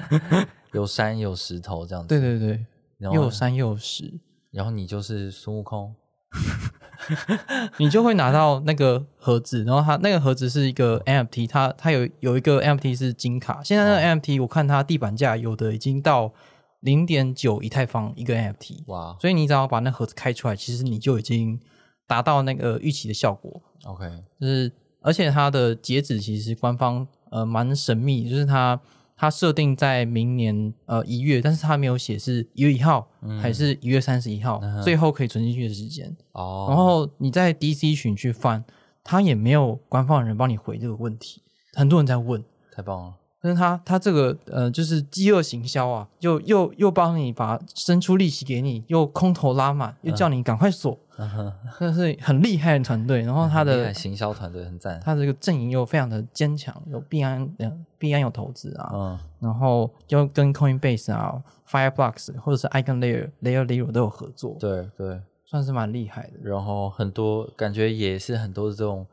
<laughs> 有山有石头这样子。
对对对，
然后
又有山又有石，
然后你就是孙悟空。<laughs>
你就会拿到那个盒子，然后它那个盒子是一个 NFT，它它有有一个 NFT 是金卡，现在那个 NFT 我看它地板价有的已经到零点九以太坊一个 NFT，
哇。
所以你只要把那盒子开出来，其实你就已经达到那个预期的效果。
，OK，
就是而且它的截止其实官方呃蛮神秘，就是它它设定在明年呃一月，但是它没有写是一月一号、还是一月三十一号，最后可以存进去的时间。
哦，
然后你在 DC 群去翻，他也没有官方人帮你回这个问题，很多人在问。
太棒了，
但是他他这个呃，就是饥饿行销啊，又又又帮你把伸出利息给你，又空头拉满，又叫你赶快锁，
嗯，
那是很厉害的团队。然后他的
行销团队很赞。
他这个阵营又非常的坚强，有币安呃币安有投资啊，
嗯，
然后又跟 Coinbase 啊、Fireblocks 或者是 Icon Layer、Layer Zero 都有合作，
对对，
算是蛮厉害的。
然后很多感觉也是很多这种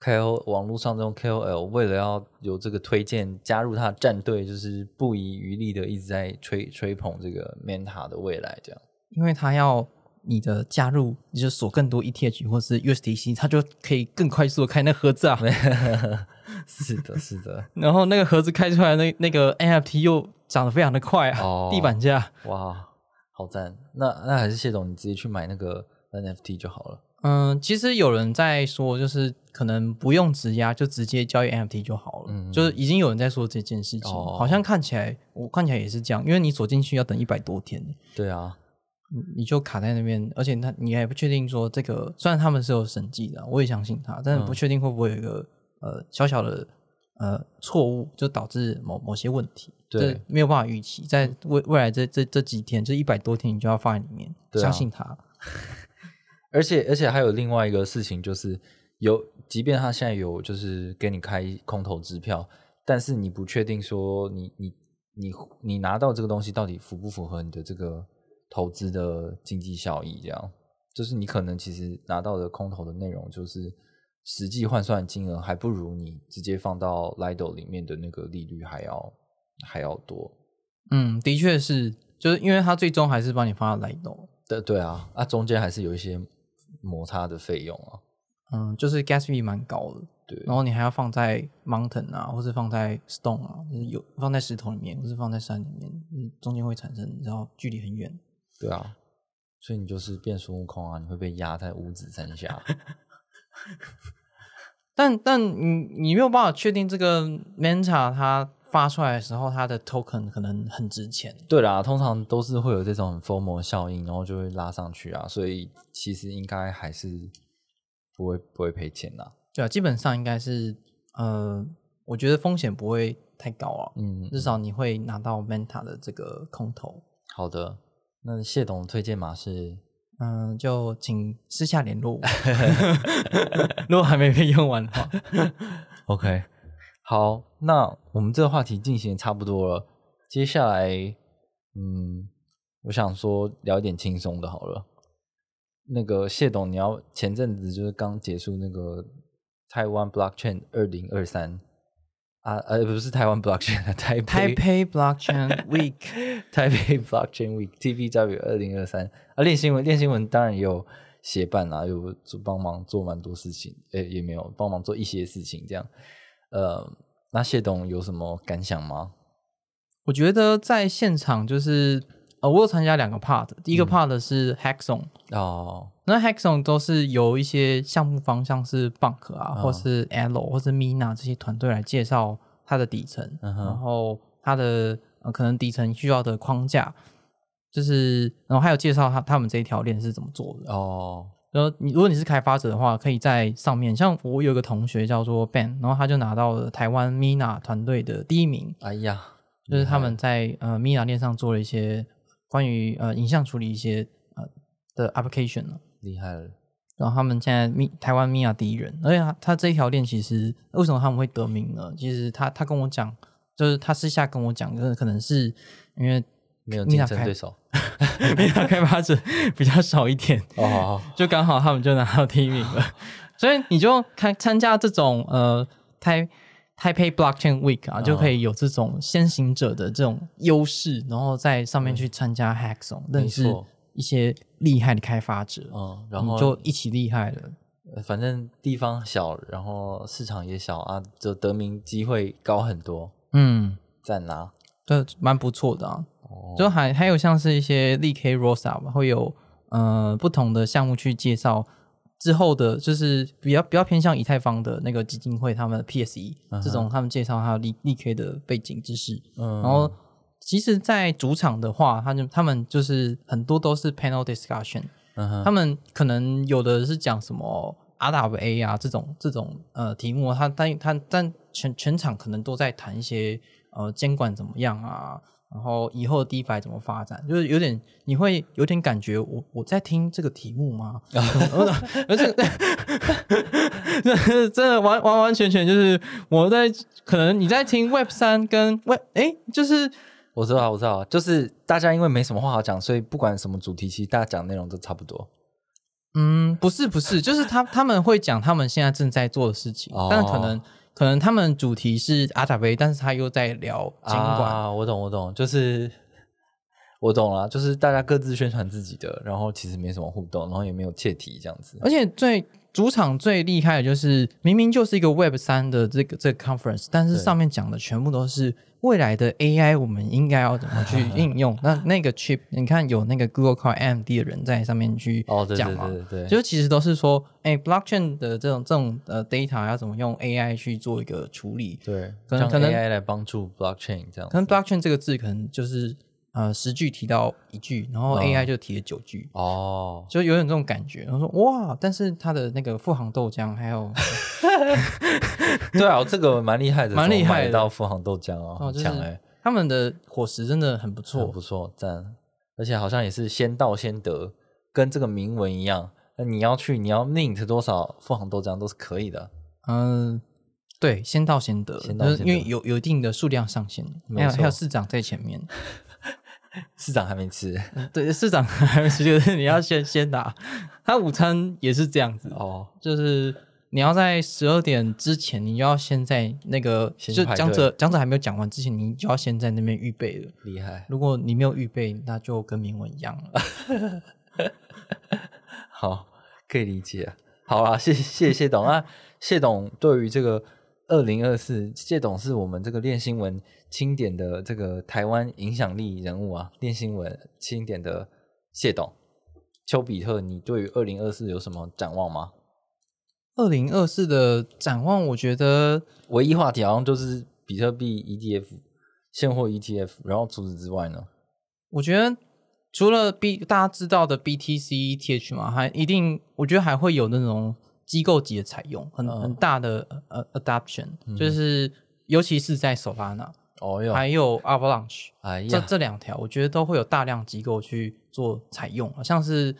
KOL 网络上这种 KOL 为了要有这个推荐加入他的战队，就是不遗余力的一直在吹吹捧这个 Meta 的未来，这样。
因为他要你的加入，你就锁更多 ETH 或是 USDC，它就可以更快速的开那盒子啊。<laughs>
是的，是的，
然后那个盒子开出来，那那个 NFT 又涨得非常的快啊，
哦
地板价。
哇，好赞！那那还是谢总，你直接去买那个 NFT 就好了。
嗯，其实有人在说，就是可能不用质押，就直接交易 NFT 就好了。
嗯
就是已经有人在说这件事情，
哦
好像看起来我看起来也是这样，因为你锁进去要等一百多天，
对啊，
你你就卡在那边，而且他你还不确定说这个，虽然他们是有审计的，我也相信他，但是不确定会不会有一个、呃小小的呃错误，就导致某某些问题，
对
这没有办法预期，在未未来这这这几天，这一百多天，你就要放在里面，相信他。<laughs>
而且而且还有另外一个事情，就是有，即便他现在有就是给你开空头支票，但是你不确定说你你你你拿到这个东西到底符不符合你的这个投资的经济效益，这样就是你可能其实拿到的空头的内容，就是实际换算金额还不如你直接放到 Lido 里面的那个利率还要还要多。
嗯，的确是，就是因为他最终还是帮你放到来动，
对对啊，啊中间还是有一些摩擦的费用啊。
嗯，就是 gas fee 蛮高的，
对，
然后你还要放在 mountain 啊，或是放在 stone 啊，就是有放在石头里面，或是放在山里面，嗯，中间会产生，你知道距离很远。
对啊，所以你就是变孙悟空啊，你会被压在五指山下。<laughs>
但但你你没有办法确定这个 Manta 它发出来的时候，它的 token 可能很值钱。
对啦，通常都是会有这种 FOMO 效应，然后就会拉上去啊，所以其实应该还是不会不会赔钱啦。
对啊，基本上应该是呃，我觉得风险不会太高啊，
嗯，
至少你会拿到 Menta 的这个空投。
好的。那谢董的推荐码是
嗯，就请私下联络我，如果还没被用完的话。
OK。好，那我们这个话题进行的差不多了，接下来，嗯，我想说聊一点轻松的好了。那个谢董，你要前阵子就是刚结束那个台湾 Blockchain 二零二三啊，呃，不是台湾 Blockchain，台北
Taipei Blockchain Week，
台北 Blockchain Week <laughs> TBW 二零二三啊，练新闻练新闻当然也有协办啊，有做帮忙做蛮多事情，呃，也没有帮忙做一些事情这样。呃，那谢董有什么感想吗？
我觉得在现场就是呃，我有参加两个 part，第一个 part 是 Hackathon，、
哦，
那 Hackathon 都是由一些项目方，向是 Bank 啊，
哦
或是 Elo 或是 Mina 这些团队来介绍它的底层，
嗯
然后它的呃可能底层需要的框架，就是然后还有介绍他他们这一条链是怎么做的。
哦，
然后你如果你是开发者的话，可以在上面，像我有个同学叫做 Ben，然后他就拿到了台湾 Mina 团队的第一名，
哎呀，
就是他们在呃 Mina 链上做了一些关于呃影像处理一些呃的 application 呢。
厉害了，
然后他们现在米台湾米亚第一人，而且他他这一条链其实为什么他们会得名呢？其实他他跟我讲，就是他私下跟我讲，就是可能是因为
没有竞争对手。<laughs>
Meta 开发者 <laughs> 比较少一点，
哦，
就刚好他们就拿到第一名了。所以你就看参加这种呃台台北 Blockchain Week 啊，就可以有这种先行者的这种优势，然后在上面去参加 Hackathon，认识
错
一些厉害的开发者，
嗯，然
你
后
就一起厉害了。
呃反正地方小，然后市场也小啊，就得名机会高很多，
嗯，
赞啊！
这蛮不错的啊。
哦
就还还有像是一些力 K Rosa 吧，会有呃不同的项目去介绍之后的，就是比较比较偏向以太坊的那个基金会，他们的 PSE、这种他们介绍还有力力 K 的背景知识。
嗯，
然后其实，在主场的话，他就他们就是很多都是 panel discussion，、他们可能有的是讲什么 RWA 啊这种这种呃题目，他但他但全全场可能都在谈一些呃监管怎么样啊，然后以后 DeFi 怎么发展，就是有点你会有点感觉我我在听这个题目吗？<laughs> 而且这 <laughs> 真的完完完全全就是我在可能你在听 Web 三跟 Web 哎就是。
我知道，我知道，就是大家因为没什么话好讲，所以不管什么主题，其实大家讲的内容都差不多。
嗯，不是不是，就是他他们会讲他们现在正在做的事情，
哦
但可能可能他们主题是阿塔贝但是他又在聊金管。
啊，我懂，我懂，就是我懂了，就是大家各自宣传自己的，然后其实没什么互动，然后也没有切题这样子。
而且最主场最厉害的就是明明就是一个 Web 三的这个这个 conference，但是上面讲的全部都是未来的 AI，我们应该要怎么去 <laughs> 应用。那那个 chip，你看有那个 Google Cloud AMD 的人在上面去讲嘛，
对对对对，
就其实都是说，哎，blockchain 的这种这种呃 data 要怎么用 AI 去做一个处理，
对，
可能可能
AI 来帮助 blockchain 这样。
可能 blockchain 这个字可能就是呃十句提到一句，然后
嗯
AI 就提了九句，
哦，
就有点这种感觉。然后说哇，但是它的那个富航豆浆还有 <laughs> <laughs>
对啊，这个蛮厉害的，
蛮厉害
到富航豆浆哦，强哎，
他们的伙食真的很不
很
错
不。错，赞。而且好像也是先到先得，跟这个铭文一样。那你要去，你要 mint 多少富航豆浆都是可以的。
嗯，对，先到先得，
先到先得
就是因为有有一定的数量上限，还有
没错
还有市长在前面。<laughs>
市长还没吃
对，市长还没吃就是你要先先打，<laughs> 他午餐也是这样子，
哦，
就是你要在十二点之前，你就要先在那个就
先排队
讲者讲者还没有讲完之前，你就要先在那边预备了。
厉害。
如果你没有预备，那就跟铭文一样了。<laughs>
好，可以理解啊。好啦，谢谢谢谢董啊，谢董对于这个二零二四，谢董是我们这个练新闻清点的这个台湾影响力人物啊，练新闻清点的谢董丘比特，你对于二零二四有什么展望吗？
二零二四的展望，我觉得
唯一话题好像就是比特币 ETF、现货 ETF，然后除此之外呢？
我觉得除了 B 大家知道的 BTC ETH 嘛，还一定我觉得还会有那种机构级的采用，很、
嗯。
很大的呃 adoption，、就是尤其是在 Solana
哦哟，
还有 Avalanche 这
哎呀，
这两条，我觉得都会有大量机构去做采用，像是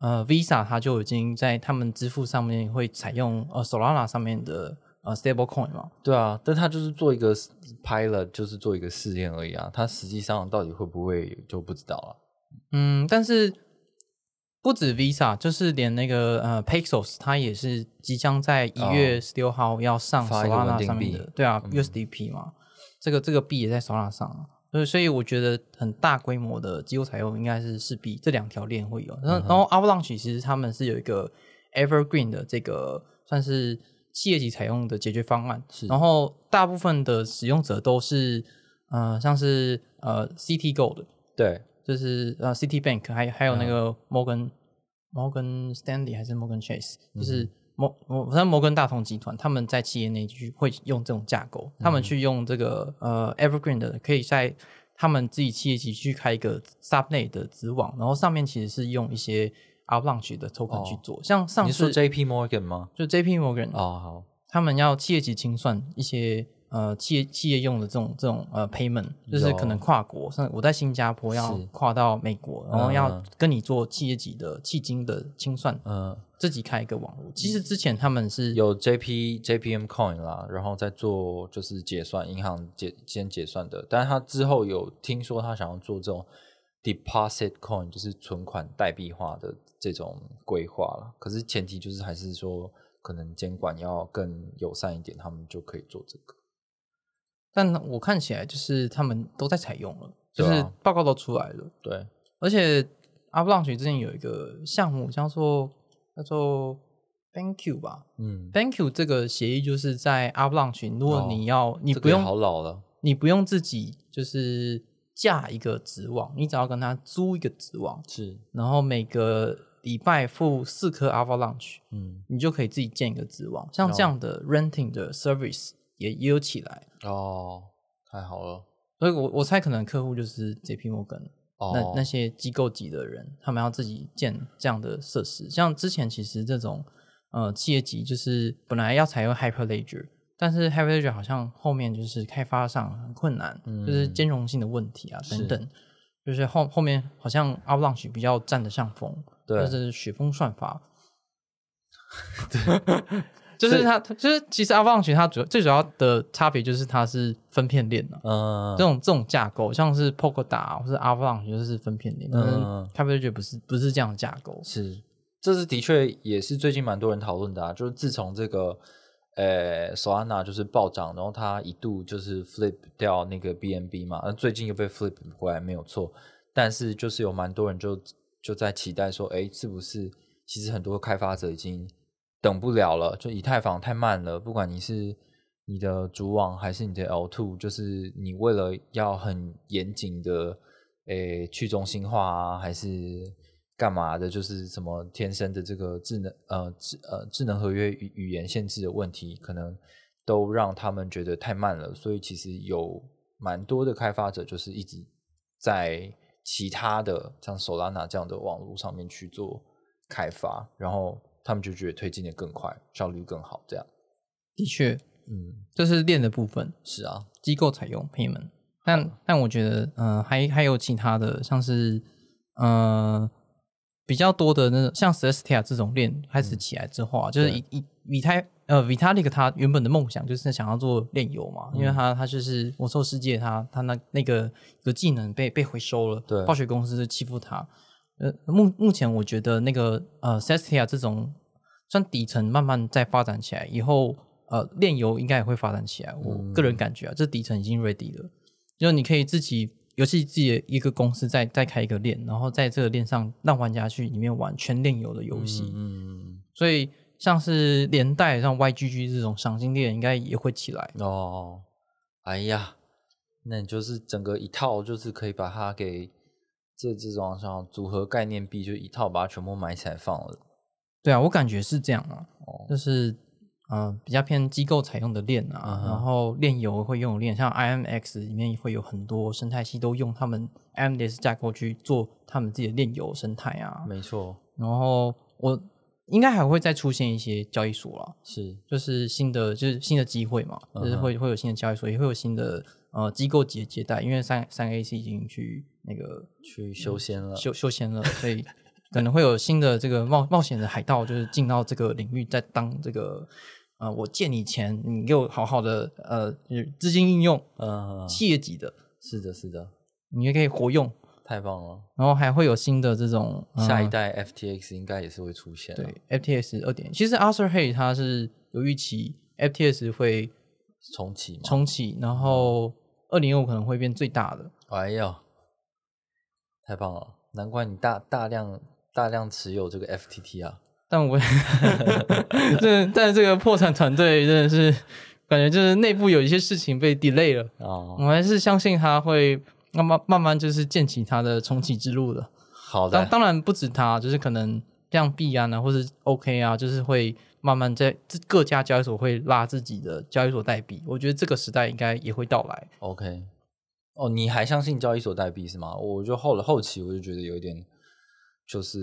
呃 Visa 它就已经在他们支付上面会采用呃 Solana 上面的呃 stable coin 嘛，
对啊，但他就是做一个 pilot，就是做一个试验而已啊，他实际上到底会不会就不知道了。
嗯，但是不止 Visa，就是连那个呃 Pixels，它也是即将在一月十六号要上 Solana
定
上面的，对啊、USDP 嘛，这个这个币也在 Solana 上啊，所以所以我觉得很大规模的机构采用应该是势必这两条链会有，然后、然后 Avalanche 其实他们是有一个 Evergreen 的这个算是企业级采用的解决方案，然后大部分的使用者都是呃像是呃 CT Gold。
对，
就是呃 City Bank，还还有那
嗯。
个 Morgan、Morgan Stanley 还是 Morgan Chase，就
嗯
是摩摩反正摩根大通集团他们在企业内去会用这种架构，他
嗯
们去用这个呃 Evergreen 的，可以在他们自己企业级去开一个 Subnet 的子网，然后上面其实是用一些 Avalanche 的 token 去做，像上
哦你说
次
J P Morgan 吗？
就 JP Morgan
哦，好，
他们要企业级清算一些呃企业企业用的这种这种呃 payment，就是可能跨国，像我在新加坡要跨到美国，然后要
嗯
跟你做企业级的迄今的清算，
嗯，
自己开一个网络。其实之前他们是
有 J P J P M Coin 啦，然后再做就是结算，银行结先结算的，但是他之后有听说他想要做这种 deposit coin，就是存款代币化的这种规划了。可是前提就是还是说，可能监管要更友善一点，他们就可以做这个。
但我看起来就是他们都在采用了，就是报告都出来了，
对，
而且 Avalanche 之前有一个项目叫做叫做 Thank You 吧
嗯
，，Thank You 这个协议就是在 Avalanche，如果
哦
你要、你
这个也
不用
好老了，
你不用自己就是架一个子网，你只要跟他租一个子网，
是，
然后每个礼拜付四颗 Avalanche，
嗯，
你就可以自己建一个子网。像这样的 renting 的 service 也也有起来，
哦，太好了，
所以我我猜可能客户就是 JP Morgan。
哦，
那那些机构级的人，他们要自己建这样的设施。像之前其实这种呃企业级，就是本来要采用 Hyperledger，但是 Hyperledger 好像后面就是开发上很困难，就是
嗯
兼容性的问题啊
是
等等，就是后后面好像 Avalanche 比较占得上风，
对
就是雪峰算法。<laughs> 对，就是它，就是其实 Avalanche 它主要最主要的差别就是它是分片链啊，
嗯，
这种这种架构，像是 Polkadot 或是 Avalanche 就是分片链，
嗯
a p i t a 不是不是这样的架构。
是，这是的确也是最近蛮多人讨论的啊。就是自从这个呃 Solana 就是暴涨，然后它一度就是 flip 掉那个 BNB 嘛，那最近又被 flip 回来，没有错。但是就是有蛮多人就就在期待说，哎，是不是其实很多开发者已经等不了了，就以太坊太慢了，不管你是你的主网还是你的 L2，就是你为了要很严谨的诶去中心化啊，还是干嘛的，就是什么天生的这个智能呃智呃智能合约语语言限制的问题，可能都让他们觉得太慢了，所以其实有蛮多的开发者就是一直在其他的像 Solana 这样的网络上面去做开发，然后他们就觉得推进的更快，效率更好，这样。
的确，
嗯，
这是链的部分，
是啊，
机构采用 payment，但但我觉得，呃，还还有其他的，像是呃比较多的那种，像 Celestia 这种链开始起来之后啊，就是
对。
以以以太呃 Vitalik 他原本的梦想就是想要做链游嘛，因为他他就是魔兽世界他他那那个有技能被被回收了，
对。
暴雪公司欺负他。呃，目目前我觉得那个呃 Celestia 这种算底层慢慢在发展起来，以后呃链游应该也会发展起来。我个人感觉啊，这底层已经 ready 了，就你可以自己游戏自己的一个公司再再开一个链，然后在这个链上让玩家去里面玩全链游的游戏。
嗯，
所以像是连带像 YGG 这种赏金链应该也会起来。
哦，哎呀，那你就是整个一套，就是可以把它给这这种像组合概念币，就一套把它全部买起来放了。
对啊，我感觉是这样啊，
哦
就是呃比较偏机构采用的链啊，
嗯
然后链游会用链，像 IMX 里面会有很多生态系都用他们 IMDS 架构去做他们自己的链游生态啊。
没错，
然后我应该还会再出现一些交易所啦，
是
就是新的就是新的机会嘛，就是会会有新的交易所，也会有新的呃机构级的接待，因为三三 A C 已经去那个
去修仙了。
修修仙了，所以可能会有新的这个冒冒险的海盗，就是进到这个领域，在当这个呃，我借你钱，你给我好好的呃资金应用，
嗯，
企业级的，
是的，是的，
你也可以活用，
太棒了。
然后还会有新的这种、呃
下一代 FTX 应该也是会出现。
对 FTX 二点，其实 Arthur Hay 他是有预期 FTX 会
重启。
重启，然后二零二五可能会变最大的。
哎呀，太棒了！难怪你大大量大量持有这个 FTT 啊。
但我 <laughs> 这但这个破产团队真的是感觉就是内部有一些事情被 delay 了，
哦，
我还是相信他会慢慢慢慢就是建起他的重启之路的。
好的，
当当然不止他，就是可能像币安啊，或是 OK 啊，就是会慢慢在各家交易所会拉自己的交易所代币。我觉得这个时代应该也会到来。
OK。哦，你还相信交易所代币是吗？我就后了后期我就觉得有一点，就是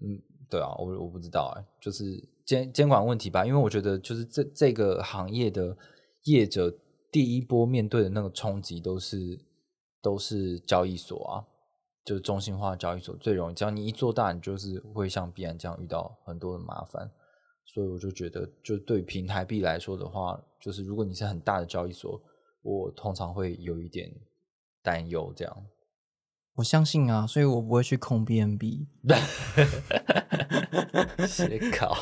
嗯，对啊，我我不知道哎，就是监监管问题吧。因为我觉得就是这这个行业的业者第一波面对的那个冲击都是都是交易所啊，就是中心化交易所最容易。只要你一做大，你就是会像币安这样遇到很多的麻烦。所以我就觉得，就对平台币来说的话，就是如果你是很大的交易所，我通常会有一点担忧。这样，
我相信啊，所以我不会去空 BNB。
写稿，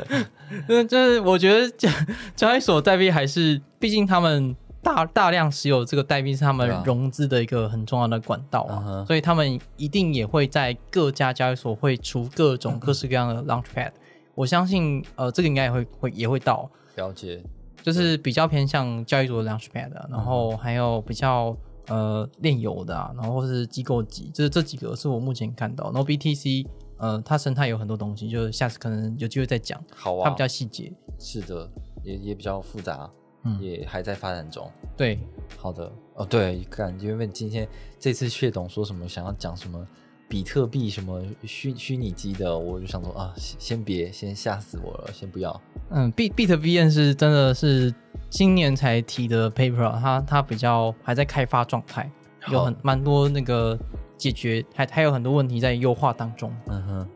<laughs>
那，就是我觉得交交易所代币还是，毕竟他们大大量持有这个代币是他们融资的一个很重要的管道啊，所以他们一定也会在各家交易所会出各种各式各样的 Launchpad。我相信，呃，这个应该也会会也会到，
了解，
就是比较偏向交易所的 Launchpad，啊然
嗯。
后还有比较呃炼油的、啊，然后是机构级，就是这几个是我目前看到。然后 BTC，呃，它生态有很多东西，就是下次可能有机会再讲，
好啊，
它比较细节。
是的，也也比较复杂，
嗯
也还在发展中。
对，
好的，哦，对，感觉因为今天这次谢董说什么想要讲什么比特币什么虚虚拟机的，我就想说啊，先先别，先吓死我了，先不要。
嗯，Bit BitVN 是真的是今年才提的 paper，啊它它比较还在开发状态，有很蛮多那个解决，还还有很多问题在优化当中。
嗯哼，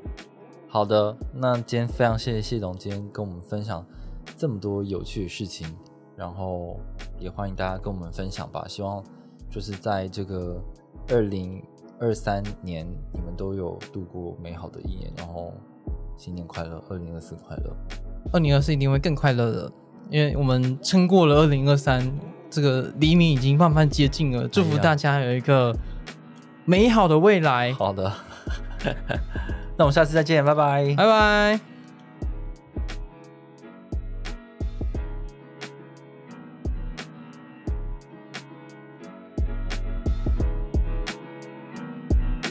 好的，那今天非常谢谢谢总今天跟我们分享这么多有趣的事情，然后也欢迎大家跟我们分享吧。希望就是在这个二零二三年，你们都有度过美好的一年，然后新年快乐，二零二四快乐。
二零二四一定会更快乐的，因为我们撑过了二零二三，这个黎明已经慢慢接近了。祝福大家有一个美好的未来，
好的，<laughs> 那我们下次再见，拜拜。
拜拜。